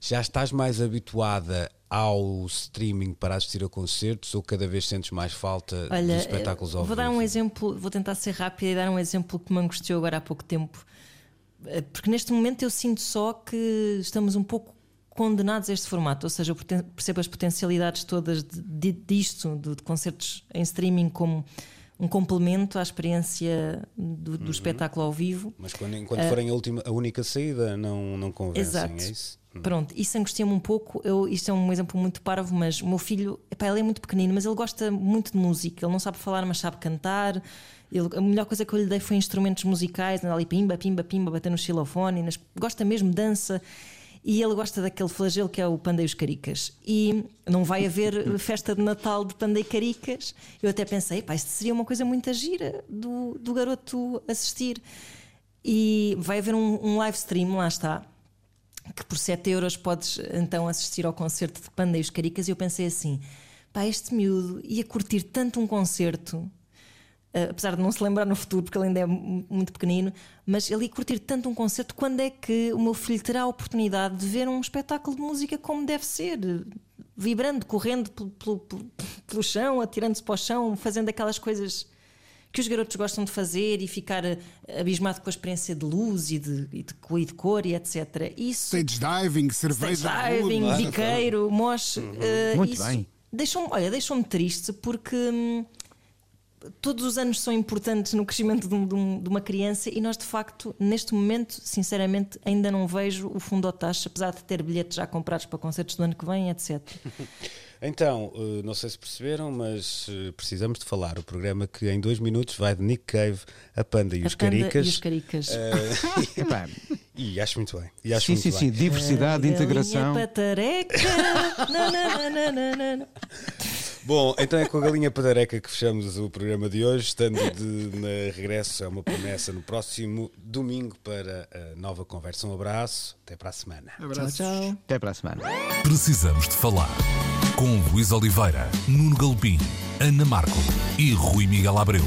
A: já estás mais habituada ao streaming para assistir a concertos ou cada vez sentes mais falta
C: Olha,
A: dos espetáculos ao
C: vou dar um exemplo, vou tentar ser rápida e dar um exemplo que me angustiou agora há pouco tempo. Eh, porque neste momento eu sinto só que estamos um pouco condenados a este formato, ou seja, eu percebo as potencialidades todas de, de, disto, de, de, concertos em streaming, como um complemento à experiência do, do uhum. espetáculo ao vivo.
A: Mas quando, enquanto uh, forem a, última, a única saída, não, não convencem,
C: exato.
A: é isso?
C: Hum. Pronto, isso angustia-me um pouco. Eu, isto é um exemplo muito parvo, mas o meu filho, epá, ele é muito pequenino, mas ele gosta muito de música. Ele não sabe falar, mas sabe cantar. Ele, a melhor coisa que eu lhe dei foi instrumentos musicais, anda ali pimba, pimba, pimba, bater no xilofone, gosta mesmo de dança. E ele gosta daquele flagelo que é o Panda e os Caricas. E não vai haver festa de Natal de Panda e Caricas. Eu até pensei, pá, isto seria uma coisa muito gira do, do garoto assistir. E vai haver um, um live stream, lá está, que por 7 euros podes então assistir ao concerto de Panda e os Caricas. E eu pensei assim, pá, este miúdo ia curtir tanto um concerto apesar de não se lembrar no futuro, porque ele ainda é muito pequenino, mas ele ia curtir tanto um concerto. Quando é que o meu filho terá a oportunidade de ver um espetáculo de música como deve ser? Vibrando, correndo pelo, pelo, pelo chão, atirando-se para o chão, fazendo aquelas coisas que os garotos gostam de fazer e ficar eh, abismado com a experiência de luz e de, e de, e de cor e etc.
D: Isso, stage diving, cerveja,
C: stage diving,
D: tudo,
C: biqueiro, moche. Uhum.
B: Uh, Muito bem.
C: Deixou-me, olha, deixou-me triste porque. Hum, todos os anos são importantes no crescimento de, um, de, uma criança e nós, de facto, neste momento, sinceramente, ainda não vejo o fundo ao taxa, apesar de ter bilhetes já comprados para concertos do ano que vem, etc.
A: Então, eh, não sei se perceberam, mas eh, precisamos de falar. O programa que em dois minutos vai de Nick Cave, a Panda e
C: a
A: os Panda Caricas.
C: E os Caricas.
A: Uh, e acho muito bem. E acho
B: sim,
A: muito
B: sim,
A: bem.
B: sim. Diversidade, integração.
C: Patareca. não, não, não, não, não.
A: Bom, então é com a galinha padareca que fechamos o programa de hoje, estando de na regresso, é uma promessa no próximo domingo para a nova conversa. Um abraço, até para a semana.
D: Abraços.
C: Tchau.
B: Até para a semana.
E: Precisamos de falar com Luís Oliveira, Nuno Galpim, Ana Marco e Rui Miguel Abreu.